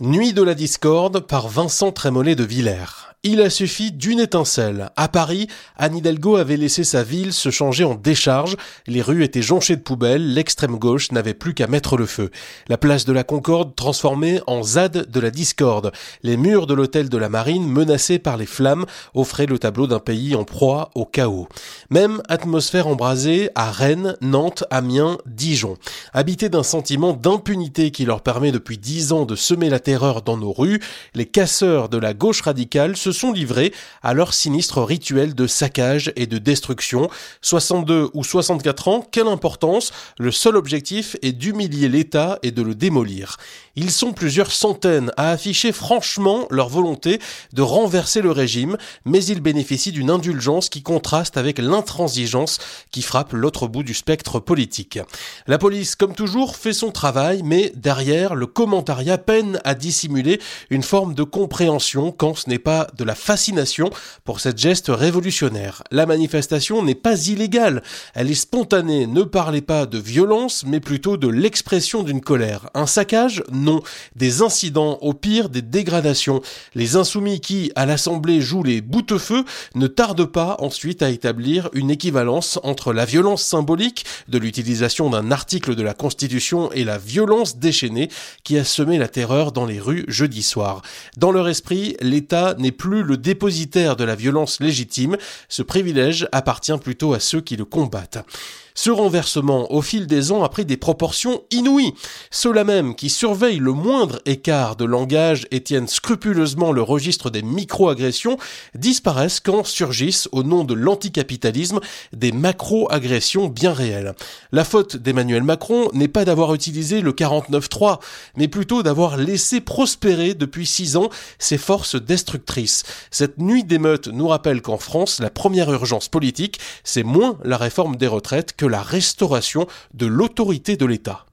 Nuit de la discorde par Vincent Trémollet de Villers. Il a suffi d'une étincelle. À Paris, Anne Hidalgo avait laissé sa ville se changer en décharge. Les rues étaient jonchées de poubelles. L'extrême gauche n'avait plus qu'à mettre le feu. La place de la Concorde transformée en ZAD de la discorde. Les murs de l'hôtel de la Marine menacés par les flammes offraient le tableau d'un pays en proie au chaos. Même atmosphère embrasée à Rennes, Nantes, Amiens, Dijon. Habités d'un sentiment d'impunité qui leur permet depuis dix ans de semer la dans nos rues, les casseurs de la gauche radicale se sont livrés à leur sinistre rituel de saccage et de destruction. 62 ou 64 ans, quelle importance? Le seul objectif est d'humilier l'État et de le démolir. Ils sont plusieurs centaines à afficher franchement leur volonté de renverser le régime, mais ils bénéficient d'une indulgence qui contraste avec l'intransigeance qui frappe l'autre bout du spectre politique. La police, comme toujours, fait son travail, mais derrière, le commentariat peine à dissimuler une forme de compréhension quand ce n'est pas de la fascination pour cette geste révolutionnaire. La manifestation n'est pas illégale, elle est spontanée. Ne parlez pas de violence, mais plutôt de l'expression d'une colère. Un saccage. Des incidents, au pire des dégradations. Les insoumis qui, à l'Assemblée, jouent les boutefeux ne tardent pas ensuite à établir une équivalence entre la violence symbolique de l'utilisation d'un article de la Constitution et la violence déchaînée qui a semé la terreur dans les rues jeudi soir. Dans leur esprit, l'État n'est plus le dépositaire de la violence légitime, ce privilège appartient plutôt à ceux qui le combattent. Ce renversement, au fil des ans, a pris des proportions inouïes. Ceux-là même qui surveillent le moindre écart de langage et tiennent scrupuleusement le registre des micro-agressions disparaissent quand surgissent, au nom de l'anticapitalisme, des macro-agressions bien réelles. La faute d'Emmanuel Macron n'est pas d'avoir utilisé le 49-3, mais plutôt d'avoir laissé prospérer depuis six ans ses forces destructrices. Cette nuit d'émeute nous rappelle qu'en France, la première urgence politique, c'est moins la réforme des retraites que la restauration de l'autorité de l'État.